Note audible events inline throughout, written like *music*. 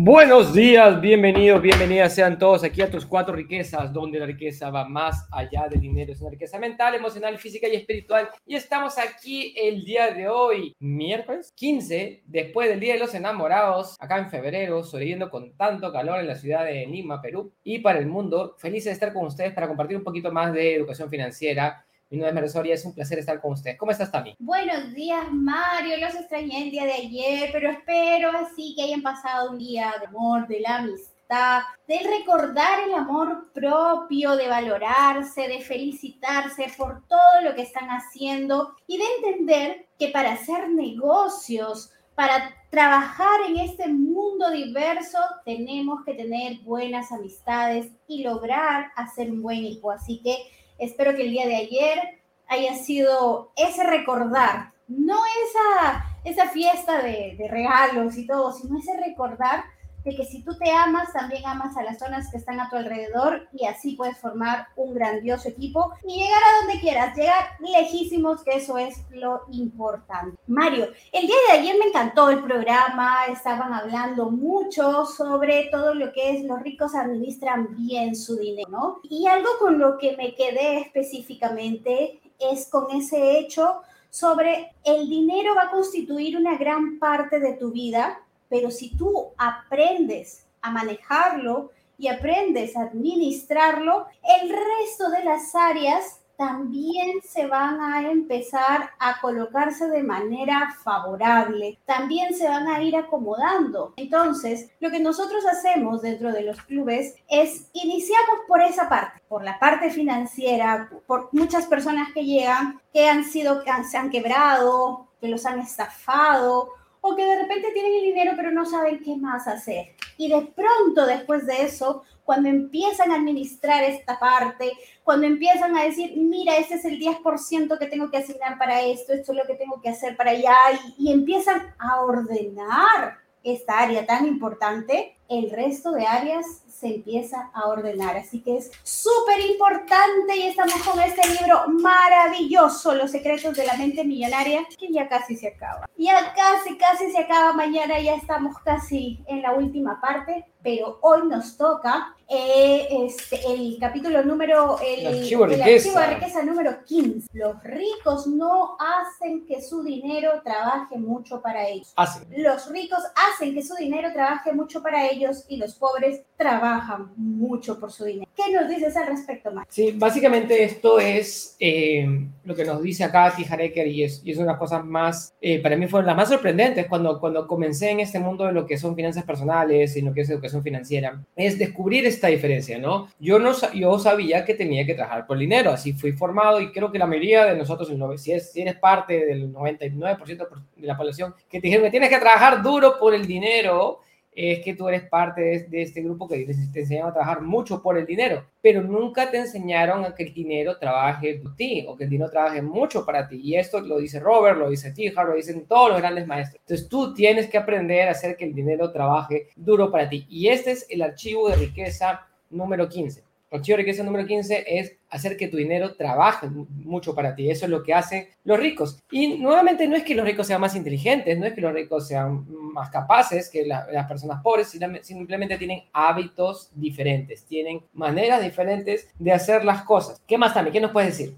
Buenos días, bienvenidos, bienvenidas sean todos aquí a tus cuatro riquezas, donde la riqueza va más allá del dinero, es una riqueza mental, emocional, física y espiritual. Y estamos aquí el día de hoy, miércoles 15, después del Día de los Enamorados, acá en febrero, sobreviviendo con tanto calor en la ciudad de Lima, Perú, y para el mundo. Feliz de estar con ustedes para compartir un poquito más de educación financiera mi nombre es María es un placer estar con usted. ¿Cómo estás, Tami? Buenos días, Mario. Los extrañé el día de ayer, pero espero así que hayan pasado un día de amor, de la amistad, de recordar el amor propio, de valorarse, de felicitarse por todo lo que están haciendo y de entender que para hacer negocios, para trabajar en este mundo diverso, tenemos que tener buenas amistades y lograr hacer un buen equipo. Así que Espero que el día de ayer haya sido ese recordar, no esa, esa fiesta de, de regalos y todo, sino ese recordar de que si tú te amas, también amas a las personas que están a tu alrededor y así puedes formar un grandioso equipo y llegar a donde quieras, llegar lejísimos, que eso es lo importante. Mario, el día de ayer me encantó el programa, estaban hablando mucho sobre todo lo que es los ricos administran bien su dinero, ¿no? Y algo con lo que me quedé específicamente es con ese hecho sobre el dinero va a constituir una gran parte de tu vida pero si tú aprendes a manejarlo y aprendes a administrarlo, el resto de las áreas también se van a empezar a colocarse de manera favorable, también se van a ir acomodando. Entonces, lo que nosotros hacemos dentro de los clubes es iniciamos por esa parte, por la parte financiera, por muchas personas que llegan, que han sido, que se han quebrado, que los han estafado o que de repente tienen el dinero pero no saben qué más hacer. Y de pronto después de eso, cuando empiezan a administrar esta parte, cuando empiezan a decir, mira, este es el 10% que tengo que asignar para esto, esto es lo que tengo que hacer para allá, y, y empiezan a ordenar esta área tan importante, el resto de áreas se empieza a ordenar. Así que es súper importante y estamos con este libro maravilloso, Los secretos de la mente millonaria, que ya casi se acaba. Ya casi, casi se acaba. Mañana ya estamos casi en la última parte, pero hoy nos toca eh, este, el capítulo número, el, el, archivo, el riqueza. archivo de riqueza número 15. Los ricos no hacen que su dinero trabaje mucho para ellos. Hacen. Los ricos hacen que su dinero trabaje mucho para ellos y los pobres trabajan mucho por su dinero. ¿Qué nos dices al respecto, Max? Sí, básicamente esto es eh, lo que nos dice acá Tijareker y es, y es una cosa más, eh, para mí fueron las más sorprendentes cuando, cuando comencé en este mundo de lo que son finanzas personales y lo que es educación financiera, es descubrir esta diferencia, ¿no? Yo, no, yo sabía que tenía que trabajar por dinero, así fui formado y creo que la mayoría de nosotros, si, es, si eres parte del 99% de la población, que te dijeron que tienes que trabajar duro por el dinero, es que tú eres parte de, este grupo que te enseñaron a trabajar mucho por el dinero, pero nunca te enseñaron a que el dinero trabaje por ti o que el dinero trabaje mucho para ti. Y esto lo dice Robert, lo dice Tijar, lo dicen todos los grandes maestros. Entonces tú tienes que aprender a hacer que el dinero trabaje duro para ti. Y este es el archivo de riqueza número 15. El archivo de riqueza número 15 es hacer que tu dinero trabaje mucho para ti. Eso es lo que hacen los ricos. Y nuevamente no es que los ricos sean más inteligentes, no es que los ricos sean más capaces que la, las personas pobres, simplemente tienen hábitos diferentes, tienen maneras diferentes de hacer las cosas. ¿Qué más también? ¿Qué nos puedes decir?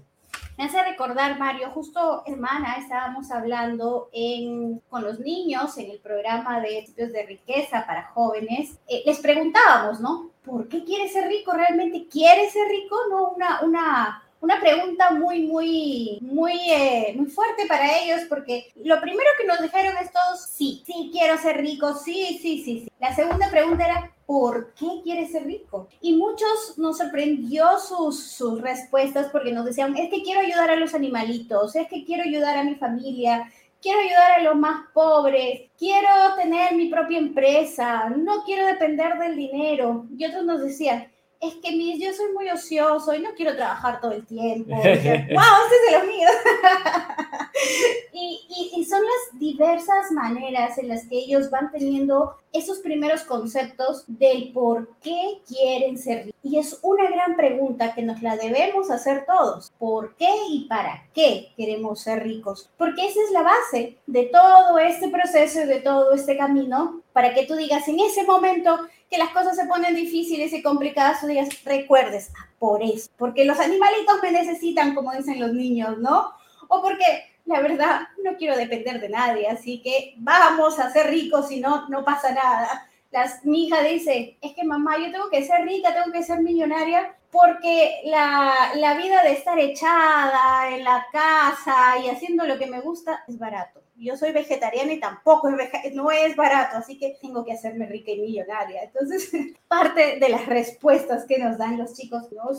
Me hace recordar, Mario, justo hermana, estábamos hablando en, con los niños en el programa de estudios de riqueza para jóvenes. Eh, les preguntábamos, ¿no? ¿Por qué quiere ser rico? ¿Realmente quiere ser rico? No, una, una, una pregunta muy, muy, muy, eh, muy fuerte para ellos, porque lo primero que nos dijeron es todos, sí, sí, quiero ser rico, sí, sí, sí, sí. La segunda pregunta era, ¿por qué quiere ser rico? Y muchos nos sorprendió sus, sus respuestas porque nos decían, es que quiero ayudar a los animalitos, es que quiero ayudar a mi familia, quiero ayudar a los más pobres, quiero tener mi propia empresa, no quiero depender del dinero. Y otros nos decían, es que mis, yo soy muy ocioso y no quiero trabajar todo el tiempo. *laughs* ¡Wow! Este es de los míos. *laughs* y, y, son las diversas maneras en las que ellos van teniendo esos primeros conceptos del por qué quieren ser ricos. Y es una gran pregunta que nos la debemos hacer todos. ¿Por qué y para qué queremos ser ricos? Porque esa es la base de todo este proceso y de todo este camino para que tú digas en ese momento que las cosas se ponen difíciles y complicadas, digas, recuerdes, ah, por eso, porque los animalitos me necesitan, como dicen los niños, ¿no? O porque la verdad no quiero depender de nadie, así que vamos a ser ricos y no, no pasa nada. Las, mi hija dice, es que mamá, yo tengo que ser rica, tengo que ser millonaria, porque la, la vida de estar echada en la casa y haciendo lo que me gusta es barato yo soy vegetariana y tampoco es no es barato, así que tengo que hacerme rica y millonaria. Entonces, *laughs* parte de las respuestas que nos dan los chicos, ¿no?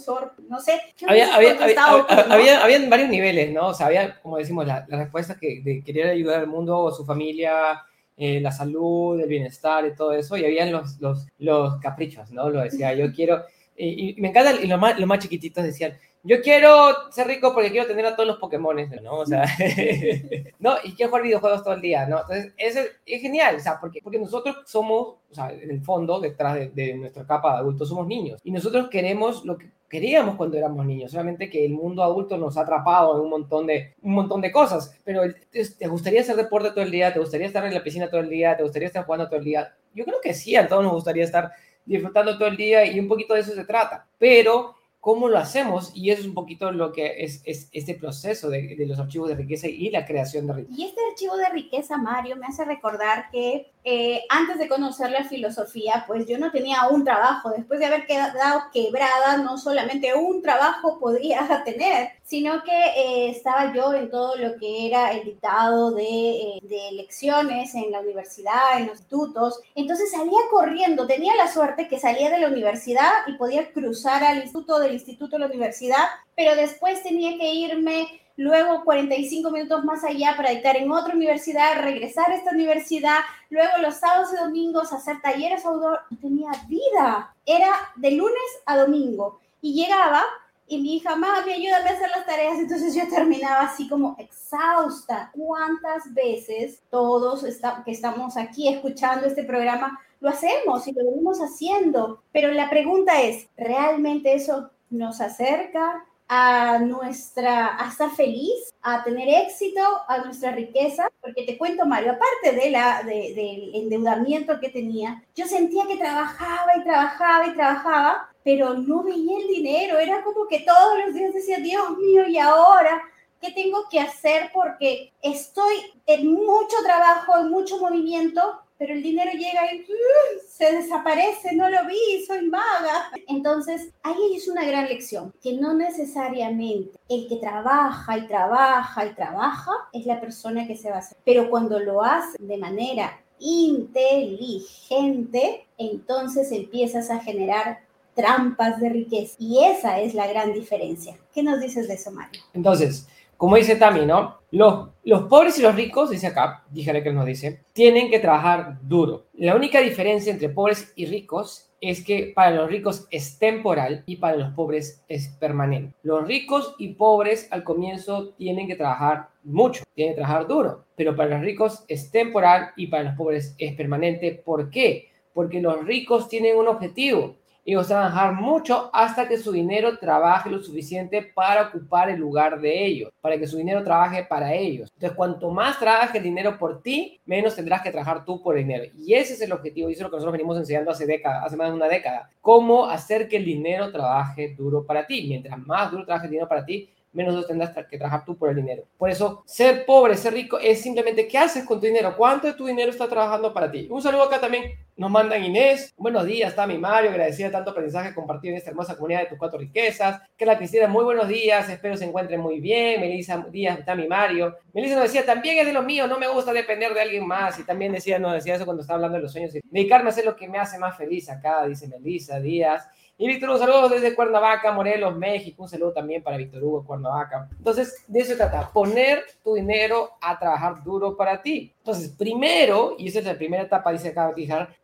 no sé. Había, había, había, habían varios niveles, ¿no? O sea, había, como decimos, la, la respuesta que de querer ayudar al mundo, su familia, eh, la salud, el bienestar y todo eso, y habían los, los, los caprichos, ¿no? Lo decía, yo *laughs* quiero, y, me encanta, y los más, los más chiquititos decían, yo quiero ser rico porque quiero tener a todos los Pokémon, ¿no? O sea, *laughs* no, y quiero jugar videojuegos todo el día, ¿no? Entonces, es, es genial, o sea, porque, porque nosotros somos, o sea, en el fondo, detrás de, de, nuestra capa de adultos, somos niños. Y nosotros queremos lo que queríamos cuando éramos niños, solamente que el mundo adulto nos ha atrapado en un montón de, un montón de cosas. Pero te gustaría hacer deporte todo el día, te gustaría estar en la piscina todo el día, te gustaría estar jugando todo el día. Yo creo que sí, a todos nos gustaría estar disfrutando todo el día y un poquito de eso se trata. Pero cómo lo hacemos y eso es un poquito lo que es, es este proceso de, de, los archivos de riqueza y la creación de riqueza. Y este archivo de riqueza, Mario, me hace recordar que eh, antes de conocer la filosofía, pues yo no tenía un trabajo. Después de haber quedado quebrada, no solamente un trabajo podía *laughs* tener, sino que eh, estaba yo en todo lo que era el dictado de, eh, de lecciones en la universidad, en los institutos. Entonces salía corriendo, tenía la suerte que salía de la universidad y podía cruzar al instituto, del instituto a la universidad, pero después tenía que irme luego 45 minutos más allá para dictar en otra universidad, regresar a esta universidad, luego los sábados y domingos hacer talleres outdoor. No tenía vida, era de lunes a domingo. Y llegaba y mi hija, mami, ayúdame a hacer las tareas. Entonces yo terminaba así como exhausta. ¿Cuántas veces todos que estamos aquí escuchando este programa lo hacemos y lo venimos haciendo? Pero la pregunta es, ¿realmente eso nos acerca a nuestra, a estar feliz, a tener éxito, a nuestra riqueza, porque te cuento, Mario, aparte de la, de, del endeudamiento que tenía, yo sentía que trabajaba y trabajaba y trabajaba, pero no veía el dinero, era como que todos los días decía, Dios mío, ¿y ahora? ¿Qué tengo que hacer? Porque estoy en mucho trabajo, en mucho movimiento, pero el dinero llega y uh, se desaparece, no lo vi, soy maga. Entonces, ahí es una gran lección, que no necesariamente el que trabaja y trabaja y trabaja es la persona que se va a hacer, pero cuando lo hace de manera inteligente, entonces empiezas a generar trampas de riqueza. Y esa es la gran diferencia. ¿Qué nos dices de eso, Mario? Entonces, como dice Tami, ¿no? Los, los pobres y los ricos, dice acá, díjale que nos dice, tienen que trabajar duro. La única diferencia entre pobres y ricos es que para los ricos es temporal y para los pobres es permanente. Los ricos y pobres al comienzo tienen que trabajar mucho, tienen que trabajar duro, pero para los ricos es temporal y para los pobres es permanente. ¿Por qué? Porque los ricos tienen un objetivo ellos van a trabajar mucho hasta que su dinero trabaje lo suficiente para ocupar el lugar de ellos, para que su dinero trabaje para ellos. Entonces, cuanto más trabaje el dinero por ti, menos tendrás que trabajar tú por dinero. Y ese es el objetivo, y eso es lo que nosotros venimos enseñando hace décadas, hace más de una década. Cómo hacer que el dinero trabaje duro para ti. Mientras más duro trabaje el dinero para ti, menos tendrás que trabajar tú por el dinero. Por eso, ser pobre, ser rico, es simplemente qué haces con tu dinero, cuánto de tu dinero está trabajando para ti. Un saludo acá también, nos mandan Inés, buenos días, está mi Mario, agradecida tanto aprendizaje compartido en esta hermosa comunidad de tus cuatro riquezas. Que la Cristina, muy buenos días, espero se encuentren muy bien. Melissa, días, está mi Mario. Melissa nos decía, también es de lo mío, no me gusta depender de alguien más. Y también decía, nos decía eso cuando estaba hablando de los sueños. Dedicarme a hacer lo que me hace más feliz acá, dice Melissa Díaz. Y Víctor, un saludo desde Cuernavaca, Morelos, México. Un saludo también para Víctor Hugo, Cuernavaca. Entonces, de eso se trata, poner tu dinero a trabajar duro para ti. Entonces, primero, y esa es la primera etapa, dice acá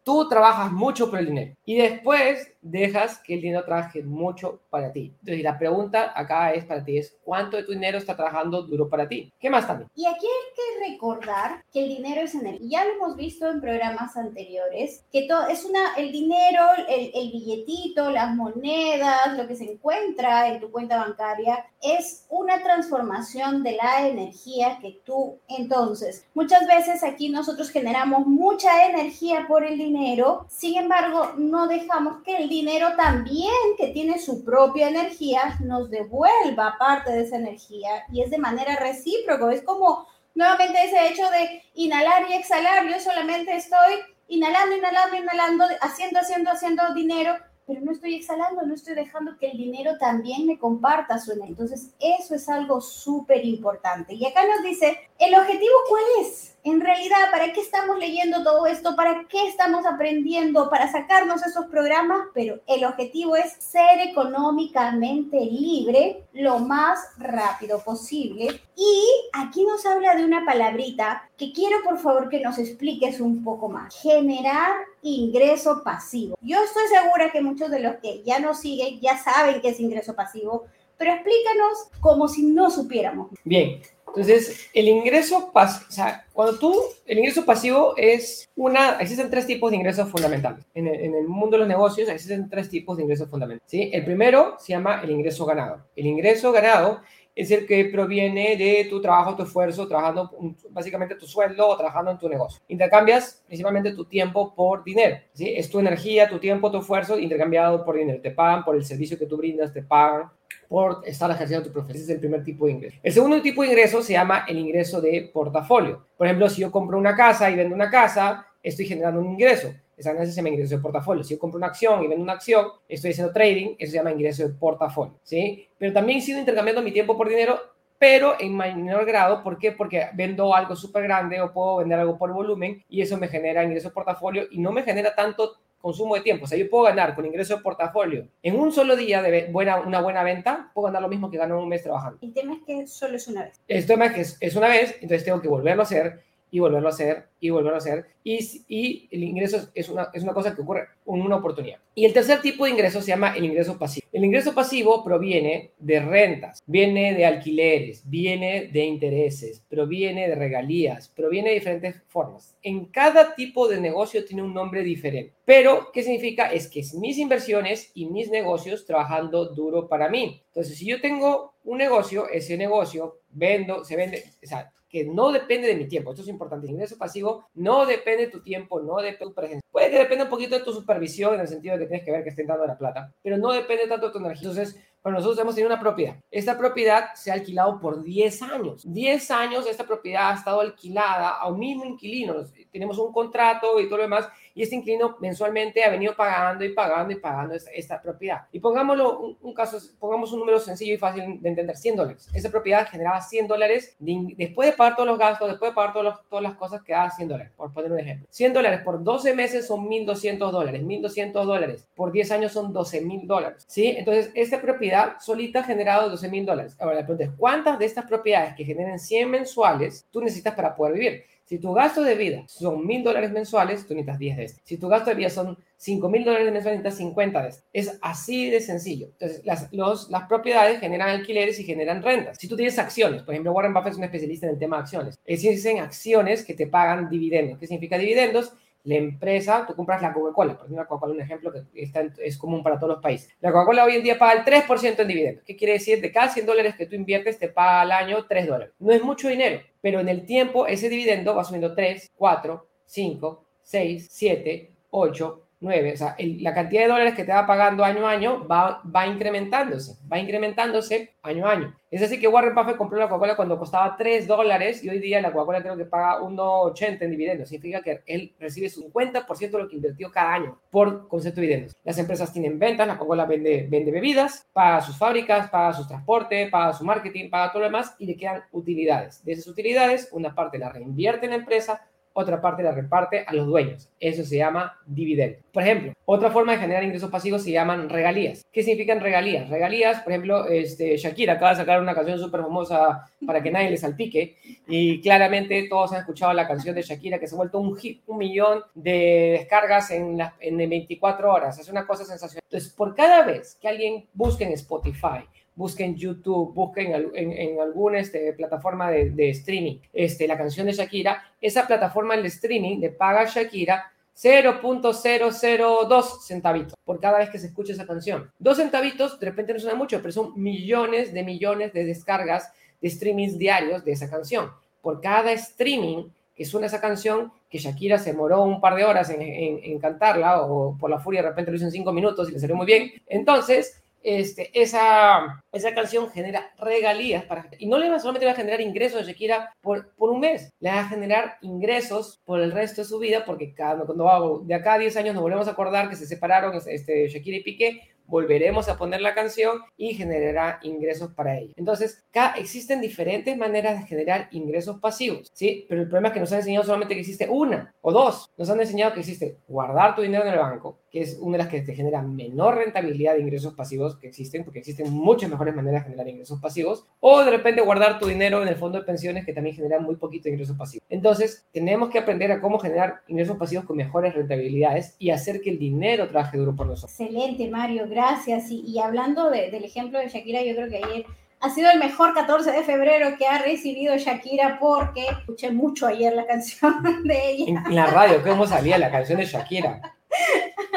tú trabajas mucho por el dinero. Y después dejas que el dinero trabaje mucho para ti. Entonces, la pregunta acá es para ti, es ¿cuánto de tu dinero está trabajando duro para ti? ¿Qué más también? Y aquí hay que recordar que el dinero es energía. Ya lo hemos visto en programas anteriores, que todo es una, el dinero, el, el billetito, las monedas, lo que se encuentra en tu cuenta bancaria, es una transformación de la energía que tú entonces, muchas veces aquí nosotros generamos mucha energía por el dinero, sin embargo, no dejamos que el dinero también, que tiene su propia energía, nos devuelva parte de esa energía y es de manera recíproca, es como nuevamente ese hecho de inhalar y exhalar, yo solamente estoy inhalando, inhalando, inhalando, haciendo, haciendo, haciendo dinero, pero no estoy exhalando, no estoy dejando que el dinero también me comparta su energía. Entonces, eso es algo súper importante. Y acá nos dice, ¿el objetivo cuál es? En realidad, ¿para qué estamos leyendo todo esto? ¿Para qué estamos aprendiendo? Para sacarnos esos programas, pero el objetivo es ser económicamente libre lo más rápido posible. Y aquí nos habla de una palabrita que quiero por favor que nos expliques un poco más. Generar ingreso pasivo. Yo estoy segura que muchos de los que ya nos siguen ya saben qué es ingreso pasivo, pero explícanos como si no supiéramos. Bien, entonces, el ingreso pasivo, cuando tú, el ingreso pasivo es una, existen tres tipos de ingresos fundamentales. En el, mundo de los negocios existen tres tipos de ingresos fundamentales. El primero se llama el ingreso ganado. El ingreso ganado es el que proviene de tu trabajo, tu esfuerzo, trabajando básicamente tu sueldo o trabajando en tu negocio. Intercambias principalmente tu tiempo por dinero. ¿sí? Es tu energía, tu tiempo, tu esfuerzo intercambiado por dinero. Te pagan por el servicio que tú brindas, te pagan por estar ejerciendo tu profesión. Ese es el primer tipo de ingreso. El segundo tipo de ingreso se llama el ingreso de portafolio. Por ejemplo, si yo compro una casa y vendo una casa, estoy generando un ingreso. Esa ganancia se llama ingreso de portafolio. Si yo compro una acción y vendo una acción, estoy haciendo trading, eso se llama ingreso de portafolio. ¿sí? Pero también sigo intercambiando mi tiempo por dinero, pero en menor grado. ¿Por qué? Porque vendo algo súper grande o puedo vender algo por volumen y eso me genera ingreso de portafolio y no me genera tanto consumo de tiempo. O sea, yo puedo ganar con ingreso de portafolio en un solo día de buena, una buena venta, puedo ganar lo mismo que gano en un mes trabajando. El tema es que solo es una vez. El tema es que es, es una vez, entonces tengo que volverlo a hacer y volverlo a hacer y volverlo a hacer. Y, el ingreso es una, es una cosa que ocurre una oportunidad. Y el tercer tipo de ingreso se llama el ingreso pasivo. El ingreso pasivo proviene de rentas, viene de alquileres, viene de intereses, proviene de regalías, proviene de diferentes formas. En cada tipo de negocio tiene un nombre diferente. Pero, ¿qué significa? Es que es mis inversiones y mis negocios trabajando duro para mí. Entonces, si yo tengo un negocio, ese negocio vendo, se vende, o sea, que no depende de mi tiempo. Esto es importante. El ingreso pasivo no depende de tu tiempo, no depende de tu presencia. Puede que dependa un poquito de tu supervisión en el sentido de que tienes que ver que estén dando la plata, pero no depende tanto de tu energía. Entonces, bueno, nosotros hemos tenido una propiedad. Esta propiedad se ha alquilado por 10 años. 10 años esta propiedad ha estado alquilada a un mismo inquilino. Tenemos un contrato y todo lo demás. Y este inquilino mensualmente ha venido pagando y pagando y pagando esta, propiedad. Y pongámoslo un, caso, pongamos un número sencillo y fácil de entender, 100 dólares. Esa propiedad generaba 100 dólares después de pagar todos los gastos, después de pagar todas las cosas que da 100 dólares, por poner un ejemplo. 100 dólares por 12 meses son 1.200 dólares. 1.200 dólares por 10 años son 12.000 dólares. ¿Sí? Entonces, esta propiedad solita ha generado 12 mil dólares. Ahora la pregunta es, ¿cuántas de estas propiedades que generen 100 mensuales tú necesitas para poder vivir? Si tu gasto de vida son mil dólares mensuales, tú necesitas 10 de estos. Si tu gasto de vida son 5 mil dólares mensuales, necesitas 50 de estos. Es así de sencillo. Entonces, las, las propiedades generan alquileres y generan rentas. Si tú tienes acciones, por ejemplo, Warren Buffett es un especialista en el tema de acciones. Existen acciones que te pagan dividendos. ¿Qué significa dividendos? La empresa, tú compras la Coca-Cola, por ejemplo, la Coca-Cola un ejemplo que está es común para todos los países. La Coca-Cola hoy en día paga el 3% en dividendos. ¿Qué quiere decir? De cada 100 dólares que tú inviertes, te paga al año 3 dólares. No es mucho dinero, pero en el tiempo ese dividendo va subiendo 3, 4, 5, 6, 7, 8, 9. O sea, la cantidad de dólares que te va pagando año a año va, va incrementándose, va incrementándose año a año. Es así que Warren Buffett compró la Coca-Cola cuando costaba 3 dólares y hoy día la Coca-Cola creo que paga 1,80 en dividendos. Significa que él recibe su 50% de lo que invirtió cada año por concepto de dividendos. Las empresas tienen ventas, la Coca-Cola vende, vende bebidas, paga sus fábricas, paga su transporte, paga su marketing, paga todo lo demás y le quedan utilidades. De esas utilidades, una parte la reinvierte en la empresa, otra parte la reparte a los dueños. Eso se llama dividendo. Por ejemplo, otra forma de generar ingresos pasivos se llaman regalías. ¿Qué significan regalías? Regalías, por ejemplo, este, Shakira acaba de sacar una canción súper famosa para que nadie le salpique y claramente todos han escuchado la canción de Shakira que se ha vuelto un hit, un millón de descargas en, en 24 horas. Es una cosa sensacional. Entonces, por cada vez que alguien busque en Spotify, busquen YouTube, busquen en, en, alguna este, plataforma de, de, streaming este, la canción de Shakira, esa plataforma de streaming le paga Shakira 0.002 centavitos por cada vez que se escucha esa canción. Dos centavitos de repente no suena mucho, pero son millones de millones de descargas de streamings diarios de esa canción. Por cada streaming que suena esa canción, que Shakira se demoró un par de horas en, en, en cantarla, o por la furia de repente lo hizo en cinco minutos y le salió muy bien. Entonces, este, esa, esa canción genera regalías para y no le va solamente va a generar ingresos a Shakira por, por un mes, le va a generar ingresos por el resto de su vida porque cada, cuando hago de acá a 10 años nos volvemos a acordar que se separaron este, Shakira y Piqué volveremos a poner la canción y generará ingresos para ella. Entonces, acá existen diferentes maneras de generar ingresos pasivos, ¿sí? Pero el problema es que nos han enseñado solamente que existe una o dos. Nos han enseñado que existe guardar tu dinero en el banco, que es una de las que te genera menor rentabilidad de ingresos pasivos que existen, porque existen muchas mejores maneras de generar ingresos pasivos, o de repente guardar tu dinero en el fondo de pensiones, que también genera muy poquito ingresos pasivos. Entonces, tenemos que aprender a cómo generar ingresos pasivos con mejores rentabilidades y hacer que el dinero trabaje duro por nosotros. Excelente, Mario gracias. Y, hablando del ejemplo de Shakira, yo creo que ayer ha sido el mejor 14 de febrero que ha recibido Shakira porque escuché mucho ayer la canción *laughs* de ella. En, la radio, ¿cómo salía la canción de Shakira?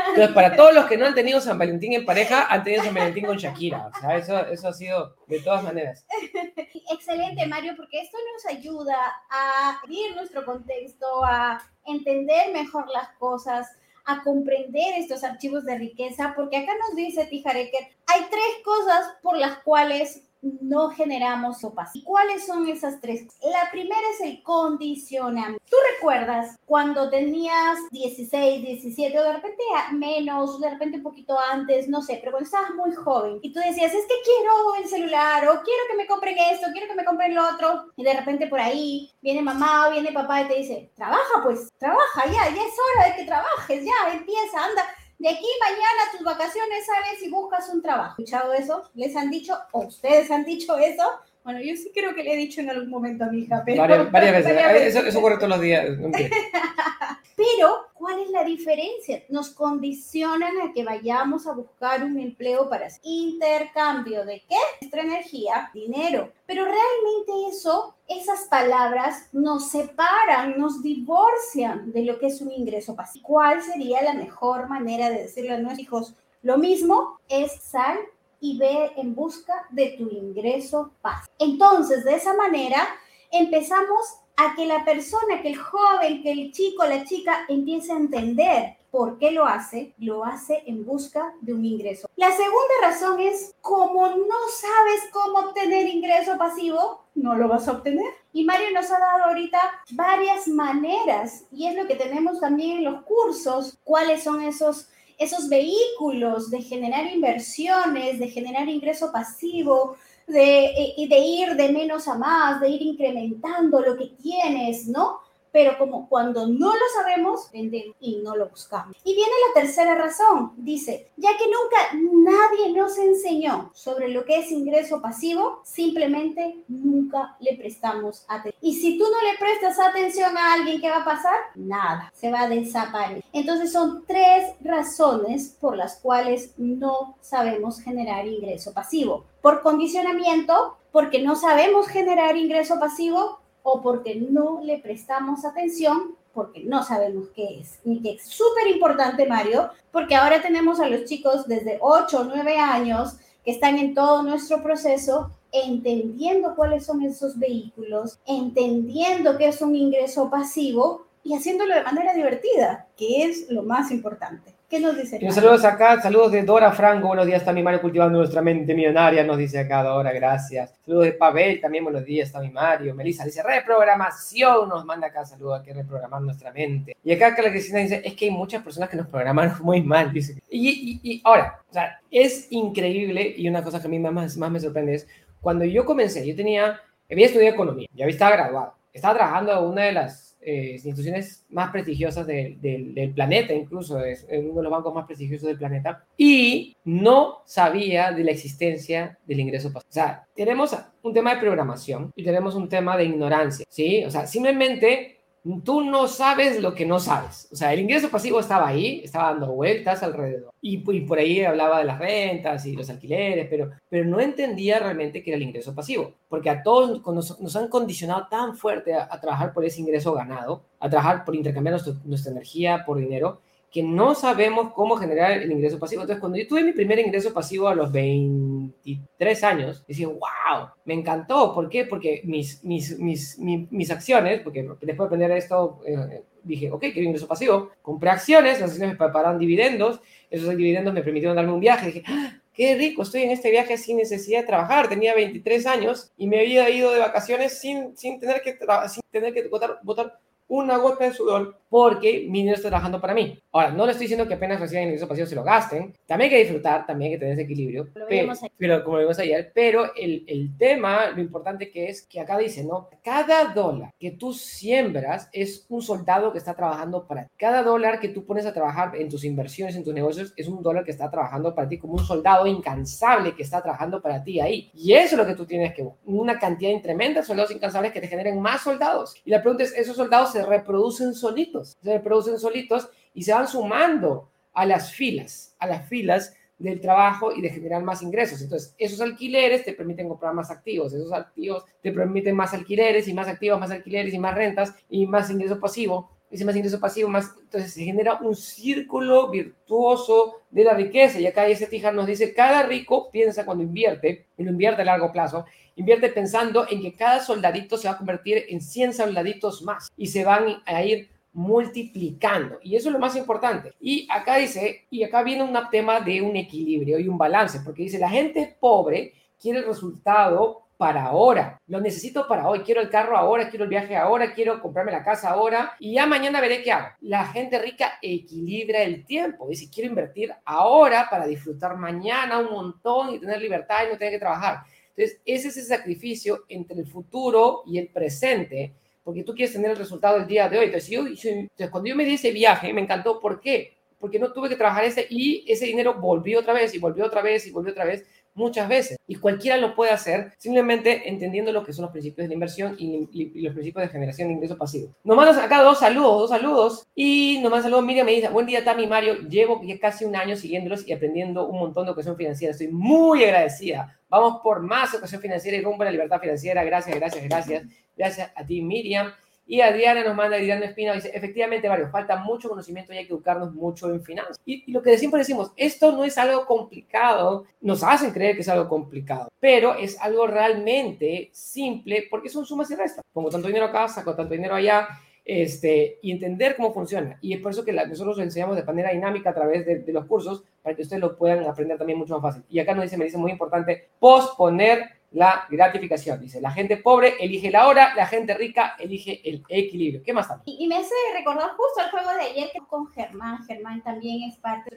Entonces, para todos los que no han tenido San Valentín en pareja, han tenido San Valentín con Shakira. O sea, eso, eso ha sido de todas maneras. *laughs* Excelente, Mario, porque esto nos ayuda a abrir nuestro contexto, a entender mejor las cosas, a comprender estos archivos de riqueza, porque acá nos dice Tijareker, hay tres cosas por las cuales no generamos sopas. ¿Y cuáles son esas tres? La primera es el condicionamiento. ¿Tú recuerdas cuando tenías 16, 17 o de repente menos, de repente un poquito antes, no sé, pero cuando estabas muy joven y tú decías, es que quiero el celular o quiero que me compren esto, quiero que me compren lo otro y de repente por ahí viene mamá o viene papá y te dice, trabaja pues, trabaja ya, ya es hora de que trabajes, ya empieza, anda de aquí mañana tus vacaciones sales y buscas un trabajo. ¿Escuchado eso? ¿Les han dicho o ustedes han dicho eso? Bueno, yo sí creo que le he dicho en algún momento a mi hija, pero... Varias, veces, Eso, eso, ocurre todos los días. *laughs* pero, ¿cuál es la diferencia? Nos condicionan a que vayamos a buscar un empleo para hacer intercambio de qué? Nuestra energía, dinero. Pero realmente eso, esas palabras nos separan, nos divorcian de lo que es un ingreso pasivo. ¿Cuál sería la mejor manera de decirle a nuestros hijos? Lo mismo es sal y ve en busca de tu ingreso paz. Entonces, de esa manera, empezamos a que la persona, que el joven, que el chico, la chica empiece a entender por qué lo hace, lo hace en busca de un ingreso. La segunda razón es, como no sabes cómo obtener ingreso pasivo, no lo vas a obtener. Y Mario nos ha dado ahorita varias maneras y es lo que tenemos también en los cursos, cuáles son esos esos vehículos de generar inversiones, de generar ingreso pasivo, de, de ir de menos a más, de ir incrementando lo que tienes, ¿no? pero como cuando no lo sabemos, vendemos y no lo buscamos. Y viene la tercera razón, dice, ya que nunca nadie nos enseñó sobre lo que es ingreso pasivo, simplemente nunca le prestamos atención. Y si tú no le prestas atención a alguien, ¿qué va a pasar? Nada, se va a desaparecer. Entonces son tres razones por las cuales no sabemos generar ingreso pasivo. Por condicionamiento, porque no sabemos generar ingreso pasivo o porque no le prestamos atención porque no sabemos qué es. Y que es súper importante, Mario, porque ahora tenemos a los chicos desde 8 o 9 años que están en todo nuestro proceso entendiendo cuáles son esos vehículos, entendiendo qué es un ingreso pasivo y haciéndolo de manera divertida, que es lo más importante. ¿Qué nos dice? saludos acá, saludos de Dora Franco, buenos días, está mi Mario cultivando nuestra mente millonaria, nos dice acá Dora, gracias. Saludos de Pavel, también buenos días, está mi Mario. Melissa dice, reprogramación, nos manda acá saludos, hay que reprogramar nuestra mente. Y acá la Cristina dice, es que hay muchas personas que nos programaron *laughs* muy mal, dice. Y, y, ahora, o sea, es increíble y una cosa que a mí más, más me sorprende es, cuando yo comencé, yo tenía, había estudiado economía, ya estaba graduado, estaba trabajando en una de las eh, instituciones más prestigiosas del planeta, incluso es uno de los bancos más prestigiosos del planeta, y no sabía de la existencia del ingreso pasivo. O sea, tenemos un tema de programación y tenemos un tema de ignorancia, ¿sí? O sea, simplemente tú no sabes lo que no sabes. O sea, el ingreso pasivo estaba ahí, estaba dando vueltas alrededor. Y, por ahí hablaba de las rentas y los alquileres, pero, no entendía realmente qué era el ingreso pasivo. Porque a todos nos, han condicionado tan fuerte a, trabajar por ese ingreso ganado, a trabajar por intercambiar nuestra energía por dinero, que no sabemos cómo generar el ingreso pasivo. Entonces, cuando yo tuve mi primer ingreso pasivo a los 23 años, decía, wow, me encantó. ¿Por qué? Porque mis, mis, mis, mis, acciones, porque después de aprender esto, eh, dije, ok, quiero ingreso pasivo. Compré acciones, las acciones me prepararon dividendos, esos dividendos me permitieron darme un viaje. Dije, ¡Ah! qué rico, estoy en este viaje sin necesidad de trabajar. Tenía 23 años y me había ido de vacaciones sin, sin tener que, sin tener que votar, votar una gota de sudor porque mi dinero está trabajando para mí. Ahora, no le estoy diciendo que apenas reciban ingresos pasivos se lo gasten. También hay que disfrutar, también hay que tener ese equilibrio. pero, pero, como vimos ayer, pero el, el, tema, lo importante que es que acá dice, ¿no? Cada dólar que tú siembras es un soldado que está trabajando para ti. Cada dólar que tú pones a trabajar en tus inversiones, en tus negocios, es un dólar que está trabajando para ti como un soldado incansable que está trabajando para ti ahí. Y eso es lo que tú tienes que, una cantidad tremenda de soldados incansables que te generen más soldados. Y la pregunta es, ¿esos soldados se reproducen solitos, se reproducen solitos y se van sumando a las filas, a las filas del trabajo y de generar más ingresos. Entonces, esos alquileres te permiten comprar más activos, esos activos te permiten más alquileres y más activos, más alquileres y más rentas y más ingreso pasivo. Y más ingreso pasivo, más. Entonces se genera un círculo virtuoso de la riqueza. Y acá ese Tijan nos dice: cada rico piensa cuando invierte, y lo invierte a largo plazo, invierte pensando en que cada soldadito se va a convertir en 100 soldaditos más y se van a ir multiplicando. Y eso es lo más importante. Y acá dice, y acá viene un tema de un equilibrio y un balance, porque dice, la gente pobre quiere el resultado para ahora. Lo necesito para hoy. Quiero el carro ahora, quiero el viaje ahora, quiero comprarme la casa ahora y ya mañana veré qué hago. La gente rica equilibra el tiempo. Dice, quiero invertir ahora para disfrutar mañana un montón y tener libertad y no tener que trabajar. Entonces, ese es el sacrificio entre el futuro y el presente, porque tú quieres tener el resultado del día de hoy. Entonces, yo, entonces, cuando yo me di ese viaje, me encantó. ¿Por qué? Porque no tuve que trabajar ese y ese dinero volvió otra vez y volvió otra vez y volvió otra vez muchas veces. Y cualquiera lo puede hacer simplemente entendiendo lo que son los principios de la inversión y, los principios de generación de ingreso pasivo. Nos mandas acá dos saludos, dos saludos. Y nos saludos Miriam me dice, buen día Tami Mario, llevo casi un año siguiéndolos y aprendiendo un montón de educación financiera. Estoy muy agradecida. Vamos por más educación financiera y rumbo la libertad financiera. Gracias, gracias, gracias. Gracias a ti Miriam. Y Adriana nos manda, Adriana Espina, dice, efectivamente, varios, falta mucho conocimiento y hay que educarnos mucho en finanzas. Y, lo que siempre decimos, esto no es algo complicado, nos hacen creer que es algo complicado, pero es algo realmente simple porque son sumas y restas. Pongo tanto dinero acá, saco tanto dinero allá, este, y entender cómo funciona. Y es por eso que nosotros lo enseñamos de manera dinámica a través de, de, los cursos, para que ustedes lo puedan aprender también mucho más fácil. Y acá nos dice, me dice muy importante, posponer la gratificación. Dice, la gente pobre elige la hora, la gente rica elige el equilibrio. ¿Qué más Y, me hace recordar justo el juego de ayer que con Germán. Germán también es parte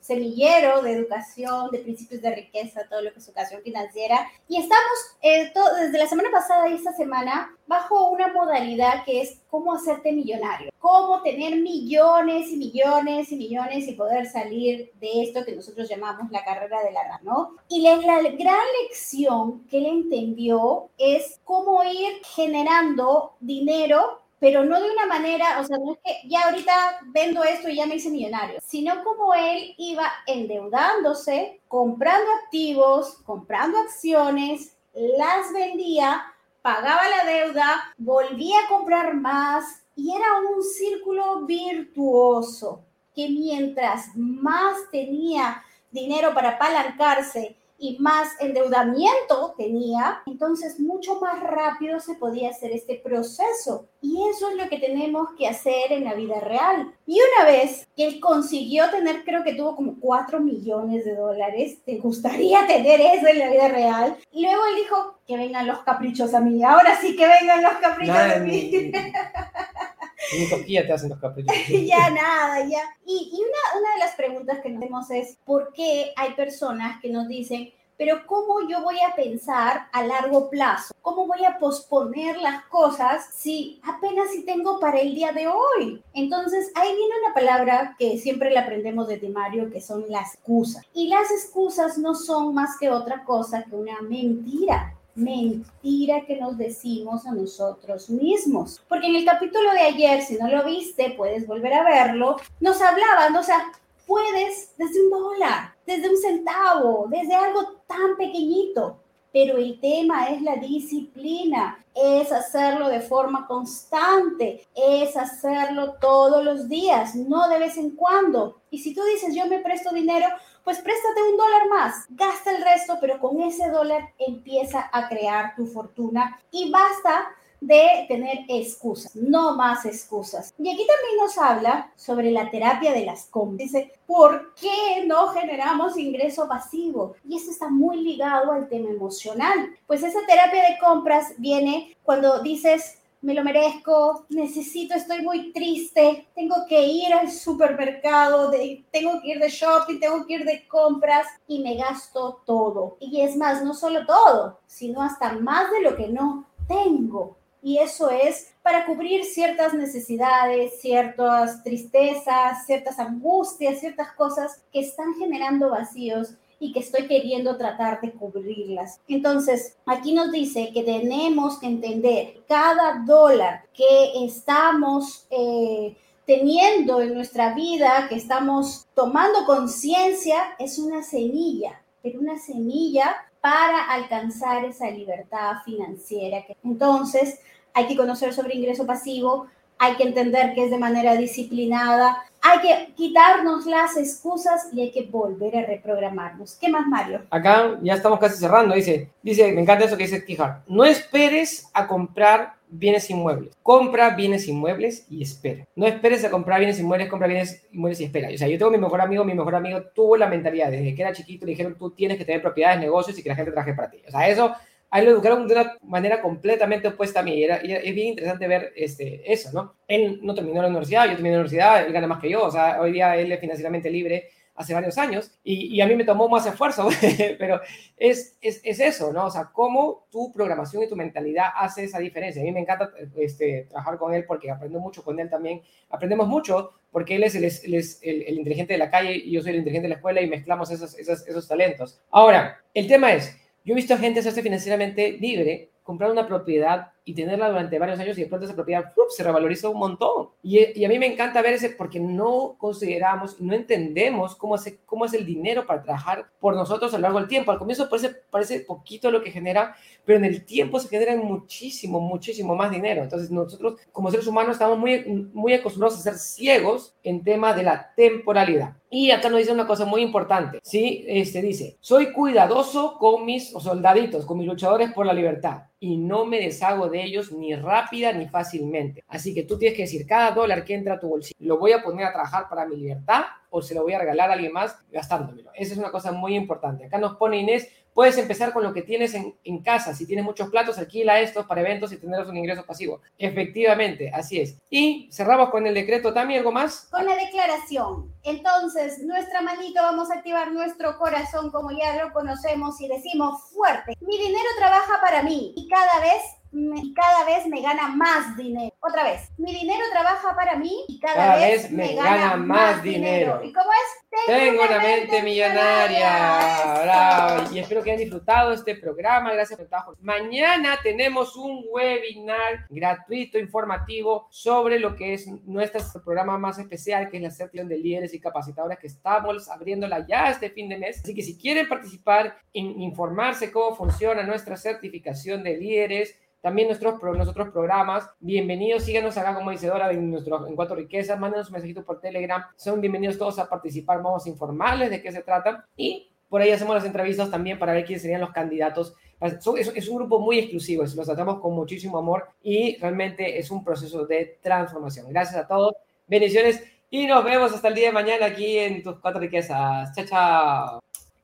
semillero de educación, de principios de riqueza, todo lo que es educación financiera. Y estamos eh, desde la semana pasada y esta semana bajo una modalidad que es cómo hacerte millonario, cómo tener millones y millones y millones y poder salir de esto que nosotros llamamos la carrera de la rana, ¿no? Y la, la gran lección que él entendió es cómo ir generando dinero pero no de una manera, o sea, no es que ya ahorita vendo esto y ya me hice millonario, sino como él iba endeudándose, comprando activos, comprando acciones, las vendía pagaba la deuda, volvía a comprar más y era un círculo virtuoso que mientras más tenía dinero para apalancarse y más endeudamiento tenía, entonces mucho más rápido se podía hacer este proceso. Y eso es lo que tenemos que hacer en la vida real. Y una vez que él consiguió tener, creo que tuvo como 4 millones de dólares, ¿te gustaría *laughs* tener eso en la vida real? Y luego él dijo, que vengan los caprichos a mí, ahora sí que vengan los caprichos a mí. *laughs* Ni te hacen los caprichos. *laughs* ya nada, ya. Y, una, de las preguntas que nos hacemos es, ¿por qué hay personas que nos dicen, pero ¿cómo yo voy a pensar a largo plazo? ¿Cómo voy a posponer las cosas si apenas si tengo para el día de hoy? Entonces, ahí viene una palabra que siempre le aprendemos de Mario, que son las excusas. Y las excusas no son más que otra cosa que una mentira mentira que nos decimos a nosotros mismos. Porque en el capítulo de ayer, si no lo viste, puedes volver a verlo, nos hablaban, o sea, puedes desde un dólar, desde un centavo, desde algo tan pequeñito. Pero el tema es la disciplina, es hacerlo de forma constante, es hacerlo todos los días, no de vez en cuando. Y si tú dices, yo me presto dinero, pues préstate un dólar más, gasta el resto, pero con ese dólar empieza a crear tu fortuna y basta de tener excusas, no más excusas. Y aquí también nos habla sobre la terapia de las compras. Dice, ¿por qué no generamos ingreso pasivo? Y esto está muy ligado al tema emocional. Pues esa terapia de compras viene cuando dices, me lo merezco, necesito, estoy muy triste, tengo que ir al supermercado, tengo que ir de shopping, tengo que ir de compras y me gasto todo. Y es más, no solo todo, sino hasta más de lo que no tengo y eso es para cubrir ciertas necesidades, ciertas tristezas, ciertas angustias, ciertas cosas que están generando vacíos y que estoy queriendo tratar de cubrirlas. Entonces, aquí nos dice que tenemos que entender cada dólar que estamos eh, teniendo en nuestra vida, que estamos tomando conciencia, es una semilla, pero una semilla para alcanzar esa libertad financiera. Entonces, hay que conocer sobre ingreso pasivo, hay que entender que es de manera disciplinada, hay que quitarnos las excusas y hay que volver a reprogramarnos. ¿Qué más, Mario? Acá ya estamos casi cerrando, dice, dice, me encanta eso que dice Tijar, no esperes a comprar bienes inmuebles, compra bienes inmuebles y espera. No esperes a comprar bienes inmuebles, compra bienes inmuebles y espera. O sea, yo tengo mi mejor amigo, mi mejor amigo tuvo la mentalidad, desde que era chiquito le dijeron, tú tienes que tener propiedades, negocios y que la gente traje para ti. O sea, eso a él lo educaron de una manera completamente opuesta a mí. Era, es bien interesante ver este, eso, ¿no? Él no terminó la universidad, yo terminé la universidad, él gana más que yo. O sea, hoy día él es financieramente libre hace varios años y, y a mí me tomó más esfuerzo, *laughs* pero es, es, es, eso, ¿no? O sea, cómo tu programación y tu mentalidad hace esa diferencia. A mí me encanta este, trabajar con él porque aprendo mucho con él también. Aprendemos mucho porque él es, el, él es el, el, inteligente de la calle y yo soy el inteligente de la escuela y mezclamos esos, esos, esos talentos. Ahora, el tema es yo he visto a gente hacerse financieramente libre, comprar una propiedad y tenerla durante varios años y de pronto esa propiedad se revaloriza un montón. Y, a mí me encanta ver ese porque no consideramos, no entendemos cómo, hace, cómo es el dinero para trabajar por nosotros a lo largo del tiempo. Al comienzo parece, parece poquito lo que genera, pero en el tiempo se genera muchísimo, muchísimo más dinero. Entonces nosotros como seres humanos estamos muy, muy acostumbrados a ser ciegos en tema de la temporalidad. Y acá nos dice una cosa muy importante, ¿sí? Este dice, soy cuidadoso con mis soldaditos, con mis luchadores por la libertad y no me deshago de ellos ni rápida ni fácilmente. Así que tú tienes que decir, cada dólar que entra a tu bolsillo, ¿lo voy a poner a trabajar para mi libertad o se lo voy a regalar a alguien más gastándomelo? Esa es una cosa muy importante. Acá nos pone Inés, Puedes empezar con lo que tienes en, en, casa. Si tienes muchos platos, alquila estos para eventos y tendrás un ingreso pasivo. Efectivamente, así es. Y cerramos con el decreto también, ¿algo más? Con la declaración. Entonces, nuestra manito, vamos a activar nuestro corazón como ya lo conocemos y decimos fuerte. Mi dinero trabaja para mí y cada vez y cada vez me gana más dinero. Otra vez, mi dinero trabaja para mí y cada, vez, me, gana, más dinero. ¿Y cómo es? Tengo, una mente, millonaria. Y espero que hayan disfrutado este programa. Gracias por estar. Mañana tenemos un webinar gratuito, informativo, sobre lo que es nuestro programa más especial, que es la certificación de líderes y capacitadores que estamos abriéndola ya este fin de mes. Así que si quieren participar, en informarse cómo funciona nuestra certificación de líderes, también nuestros, nosotros programas. Bienvenidos, síganos acá como dice Dora en, nuestro, en Cuatro Riquezas, mándenos un mensajito por Telegram. Son bienvenidos todos a participar, vamos a informarles de qué se trata y por ahí hacemos las entrevistas también para ver quiénes serían los candidatos. Es, es un grupo muy exclusivo, los tratamos con muchísimo amor y realmente es un proceso de transformación. Gracias a todos, bendiciones y nos vemos hasta el día de mañana aquí en tus Cuatro Riquezas. Chao, chao.